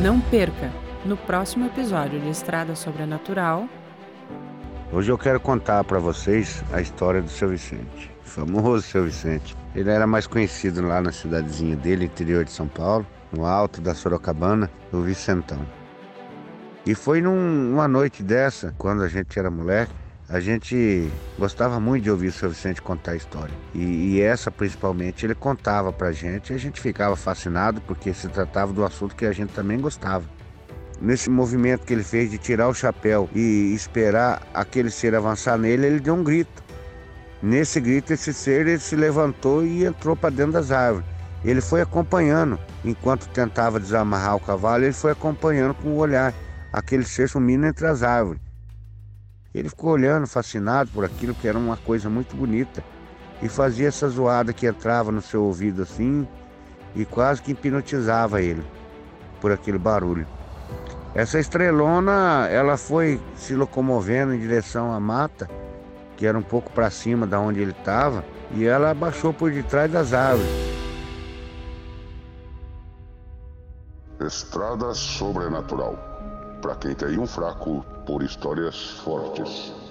Não perca! No próximo episódio de Estrada Sobrenatural. Hoje eu quero contar para vocês a história do seu Vicente, o famoso seu Vicente. Ele era mais conhecido lá na cidadezinha dele, interior de São Paulo, no alto da Sorocabana, o Vicentão. E foi num, numa noite dessa, quando a gente era moleque, a gente gostava muito de ouvir o seu Vicente contar a história. E, e, essa, principalmente, ele contava pra gente e a gente ficava fascinado porque se tratava do assunto que a gente também gostava. Nesse movimento que ele fez de tirar o chapéu e esperar aquele ser avançar nele, ele deu um grito. Nesse grito, esse ser ele se levantou e entrou para dentro das árvores. Ele foi acompanhando, enquanto tentava desamarrar o cavalo, ele foi acompanhando com o olhar aquele ser sumindo entre as árvores. Ele ficou olhando, fascinado por aquilo que era uma coisa muito bonita. E fazia essa zoada que entrava no seu ouvido assim e quase que hipnotizava ele por aquele barulho. Essa estrelona, ela foi se locomovendo em direção à mata, que era um pouco para cima da onde ele estava, e ela baixou por detrás das árvores. Estrada Sobrenatural para quem tem um fraco por histórias fortes.